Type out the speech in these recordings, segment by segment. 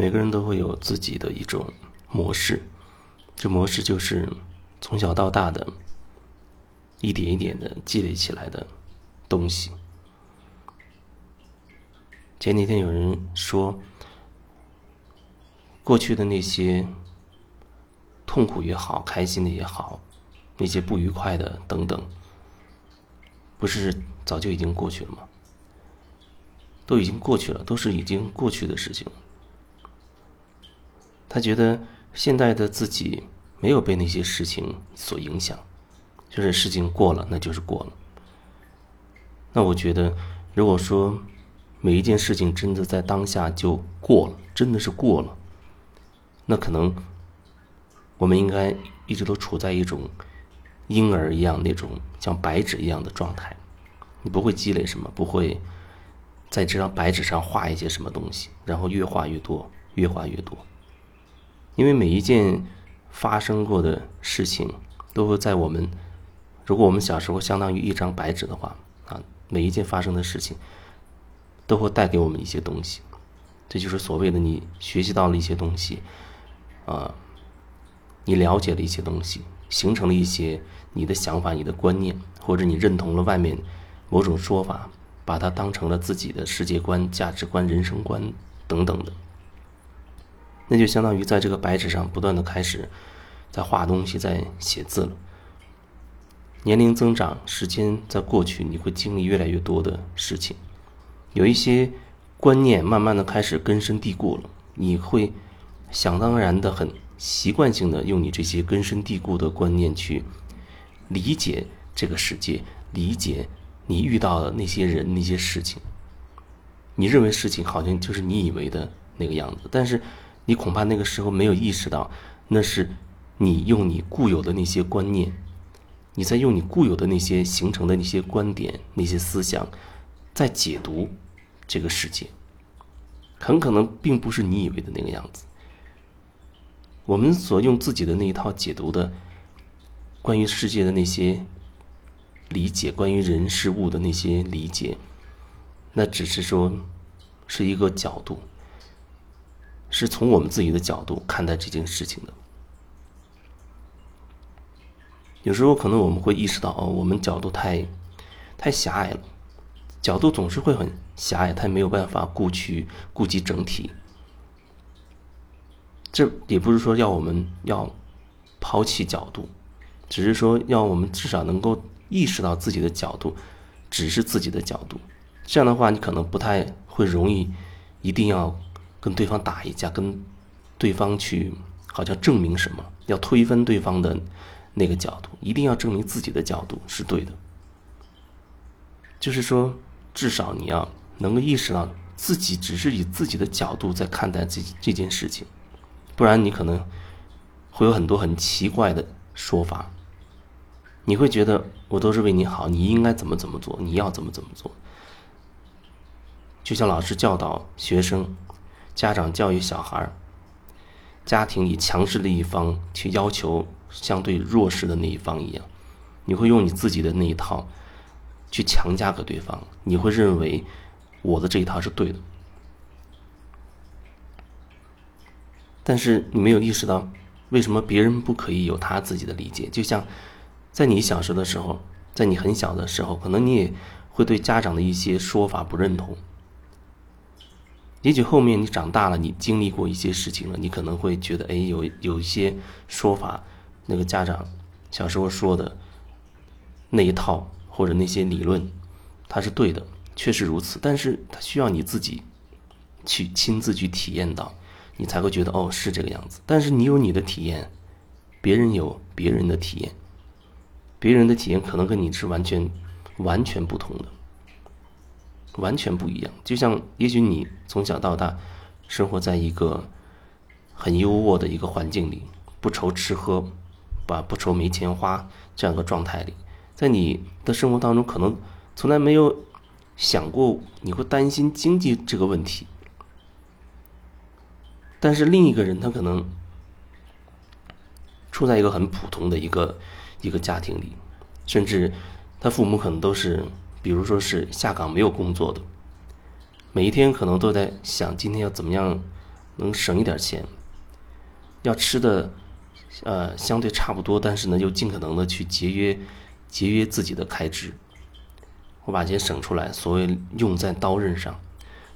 每个人都会有自己的一种模式，这模式就是从小到大的一点一点的积累起来的东西。前几天有人说，过去的那些痛苦也好，开心的也好，那些不愉快的等等，不是早就已经过去了吗？都已经过去了，都是已经过去的事情。他觉得现在的自己没有被那些事情所影响，就是事情过了，那就是过了。那我觉得，如果说每一件事情真的在当下就过了，真的是过了，那可能我们应该一直都处在一种婴儿一样那种像白纸一样的状态，你不会积累什么，不会。在这张白纸上画一些什么东西，然后越画越多，越画越多。因为每一件发生过的事情，都会在我们，如果我们小时候相当于一张白纸的话，啊，每一件发生的事情，都会带给我们一些东西。这就是所谓的你学习到了一些东西，啊，你了解了一些东西，形成了一些你的想法、你的观念，或者你认同了外面某种说法。把它当成了自己的世界观、价值观、人生观等等的，那就相当于在这个白纸上不断的开始在画东西、在写字了。年龄增长，时间在过去，你会经历越来越多的事情，有一些观念慢慢的开始根深蒂固了，你会想当然的、很习惯性的用你这些根深蒂固的观念去理解这个世界，理解。你遇到的那些人、那些事情，你认为事情好像就是你以为的那个样子，但是你恐怕那个时候没有意识到，那是你用你固有的那些观念，你在用你固有的那些形成的那些观点、那些思想，在解读这个世界，很可能并不是你以为的那个样子。我们所用自己的那一套解读的关于世界的那些。理解关于人事物的那些理解，那只是说是一个角度，是从我们自己的角度看待这件事情的。有时候可能我们会意识到，哦，我们角度太太狭隘了，角度总是会很狭隘，它没有办法顾去顾及整体。这也不是说要我们要抛弃角度，只是说要我们至少能够。意识到自己的角度，只是自己的角度，这样的话，你可能不太会容易，一定要跟对方打一架，跟对方去好像证明什么，要推翻对方的那个角度，一定要证明自己的角度是对的。就是说，至少你要能够意识到自己只是以自己的角度在看待这这件事情，不然你可能会有很多很奇怪的说法。你会觉得我都是为你好，你应该怎么怎么做，你要怎么怎么做。就像老师教导学生，家长教育小孩家庭以强势的一方去要求相对弱势的那一方一样，你会用你自己的那一套去强加给对方，你会认为我的这一套是对的，但是你没有意识到为什么别人不可以有他自己的理解，就像。在你小时的时候，在你很小的时候，可能你也会对家长的一些说法不认同。也许后面你长大了，你经历过一些事情了，你可能会觉得，哎，有有一些说法，那个家长小时候说的那一套或者那些理论，它是对的，确实如此。但是它需要你自己去亲自去体验到，你才会觉得，哦，是这个样子。但是你有你的体验，别人有别人的体验。别人的体验可能跟你是完全、完全不同的，完全不一样。就像，也许你从小到大生活在一个很优渥的一个环境里，不愁吃喝，吧，不愁没钱花这样一个状态里，在你的生活当中，可能从来没有想过你会担心经济这个问题。但是另一个人，他可能处在一个很普通的一个。一个家庭里，甚至他父母可能都是，比如说是下岗没有工作的，每一天可能都在想今天要怎么样能省一点钱，要吃的呃相对差不多，但是呢又尽可能的去节约节约自己的开支。我把钱省出来，所谓用在刀刃上。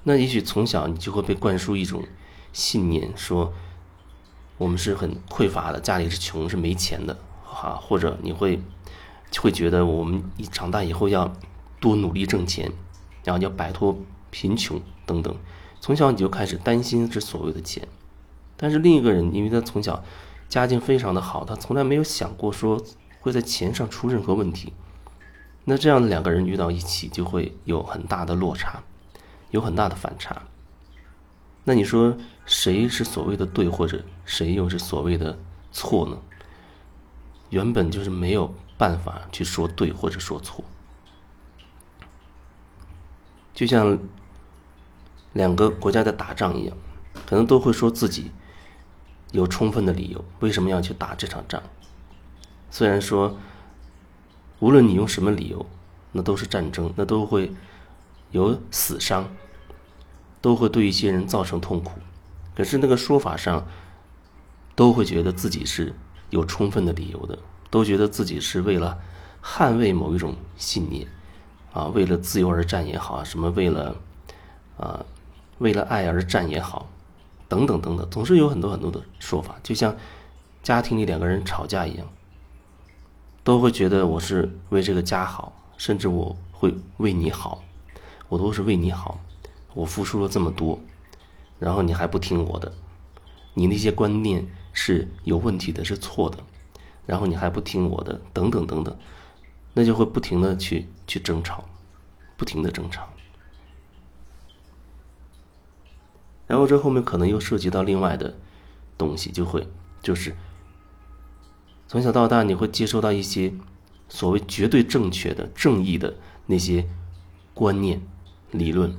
那也许从小你就会被灌输一种信念，说我们是很匮乏的，家里是穷，是没钱的，哈，或者你会会觉得我们一长大以后要多努力挣钱，然后要摆脱贫穷等等。从小你就开始担心这所谓的钱，但是另一个人，因为他从小家境非常的好，他从来没有想过说会在钱上出任何问题。那这样的两个人遇到一起，就会有很大的落差。有很大的反差，那你说谁是所谓的对，或者谁又是所谓的错呢？原本就是没有办法去说对或者说错，就像两个国家在打仗一样，可能都会说自己有充分的理由为什么要去打这场仗。虽然说，无论你用什么理由，那都是战争，那都会有死伤。都会对一些人造成痛苦，可是那个说法上，都会觉得自己是有充分的理由的，都觉得自己是为了捍卫某一种信念，啊，为了自由而战也好，什么为了啊，为了爱而战也好，等等等等，总是有很多很多的说法，就像家庭里两个人吵架一样，都会觉得我是为这个家好，甚至我会为你好，我都是为你好。我付出了这么多，然后你还不听我的，你那些观念是有问题的，是错的，然后你还不听我的，等等等等，那就会不停的去去争吵，不停的争吵，然后这后面可能又涉及到另外的东西，就会就是从小到大你会接收到一些所谓绝对正确的正义的那些观念理论。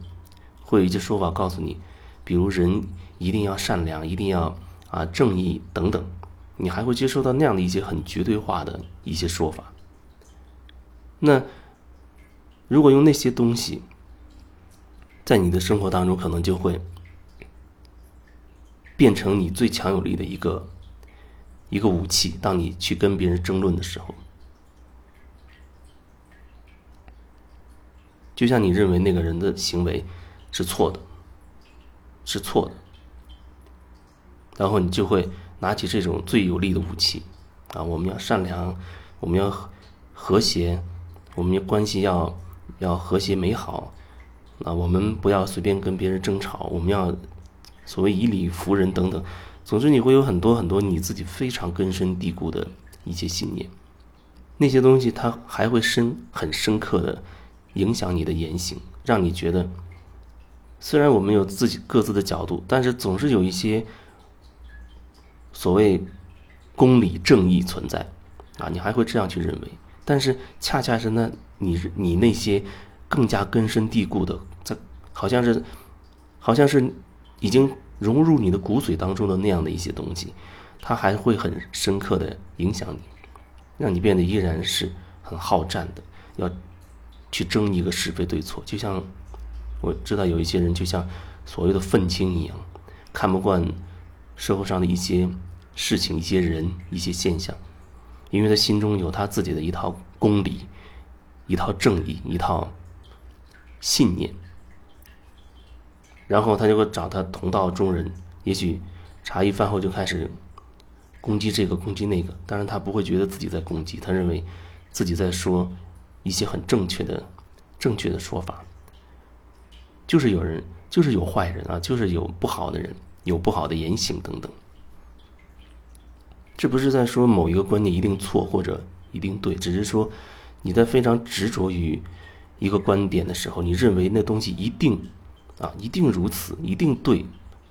会有一些说法告诉你，比如人一定要善良，一定要啊正义等等，你还会接受到那样的一些很绝对化的一些说法。那如果用那些东西，在你的生活当中，可能就会变成你最强有力的一个一个武器。当你去跟别人争论的时候，就像你认为那个人的行为。是错的，是错的。然后你就会拿起这种最有力的武器，啊，我们要善良，我们要和谐，我们关系要要和谐美好，啊，我们不要随便跟别人争吵，我们要所谓以理服人等等。总之，你会有很多很多你自己非常根深蒂固的一些信念，那些东西它还会深很深刻的影响你的言行，让你觉得。虽然我们有自己各自的角度，但是总是有一些所谓公理正义存在啊，你还会这样去认为。但是恰恰是那你你那些更加根深蒂固的，在好像是好像是已经融入你的骨髓当中的那样的一些东西，它还会很深刻的影响你，让你变得依然是很好战的，要去争一个是非对错，就像。我知道有一些人就像所谓的愤青一样，看不惯社会上的一些事情、一些人、一些现象，因为他心中有他自己的一套公理、一套正义、一套信念，然后他就会找他同道中人，也许茶余饭后就开始攻击这个、攻击那个，当然他不会觉得自己在攻击，他认为自己在说一些很正确的、正确的说法。就是有人，就是有坏人啊，就是有不好的人，有不好的言行等等。这不是在说某一个观念一定错或者一定对，只是说你在非常执着于一个观点的时候，你认为那东西一定啊，一定如此，一定对，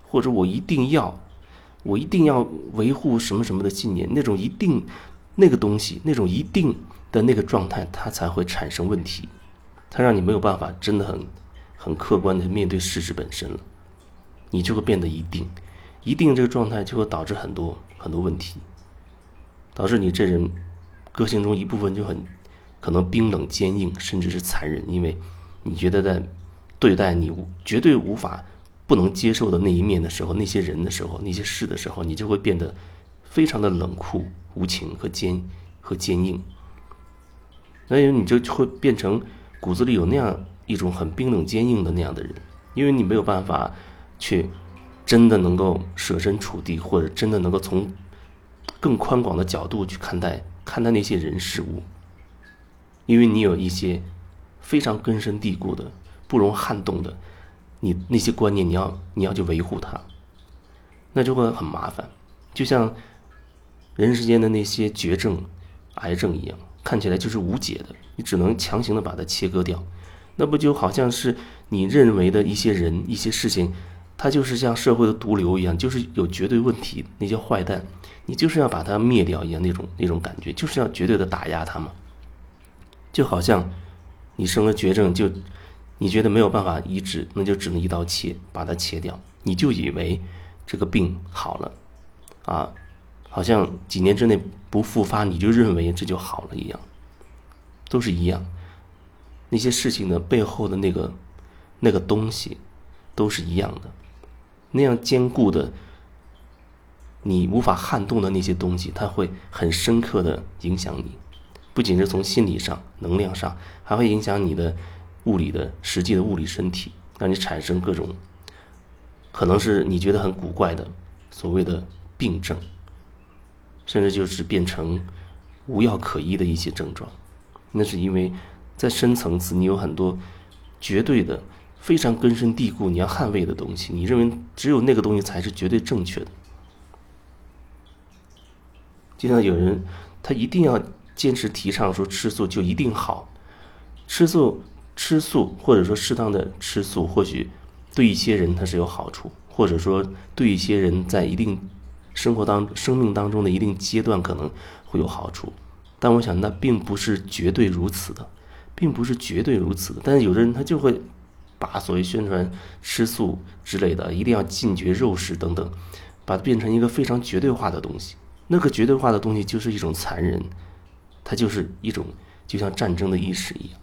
或者我一定要，我一定要维护什么什么的信念，那种一定那个东西，那种一定的那个状态，它才会产生问题，它让你没有办法真的很。很客观的面对事实本身了，你就会变得一定，一定这个状态就会导致很多很多问题，导致你这人个性中一部分就很可能冰冷坚硬，甚至是残忍，因为你觉得在对待你绝对无法不能接受的那一面的时候，那些人的时候，那些事的时候，你就会变得非常的冷酷无情和坚和坚硬。所以你就会变成骨子里有那样一种很冰冷坚硬的那样的人，因为你没有办法去真的能够设身处地，或者真的能够从更宽广的角度去看待看待那些人事物，因为你有一些非常根深蒂固的、不容撼动的，你那些观念，你要你要去维护它，那就会很麻烦，就像人世间的那些绝症、癌症一样。看起来就是无解的，你只能强行的把它切割掉，那不就好像是你认为的一些人、一些事情，它就是像社会的毒瘤一样，就是有绝对问题，那些坏蛋，你就是要把它灭掉一样，那种那种感觉，就是要绝对的打压他们。就好像你生了绝症，就你觉得没有办法医治，那就只能一刀切，把它切掉，你就以为这个病好了，啊。好像几年之内不复发，你就认为这就好了一样，都是一样。那些事情的背后的那个那个东西，都是一样的。那样坚固的，你无法撼动的那些东西，它会很深刻的影响你，不仅是从心理上、能量上，还会影响你的物理的实际的物理身体，让你产生各种可能是你觉得很古怪的所谓的病症。甚至就是变成无药可医的一些症状，那是因为在深层次你有很多绝对的、非常根深蒂固你要捍卫的东西，你认为只有那个东西才是绝对正确的。就像有人他一定要坚持提倡说吃素就一定好，吃素吃素或者说适当的吃素，或许对一些人他是有好处，或者说对一些人在一定。生活当生命当中的一定阶段可能会有好处，但我想那并不是绝对如此的，并不是绝对如此的。但是有的人他就会把所谓宣传吃素之类的，一定要禁绝肉食等等，把它变成一个非常绝对化的东西。那个绝对化的东西就是一种残忍，它就是一种就像战争的意识一样。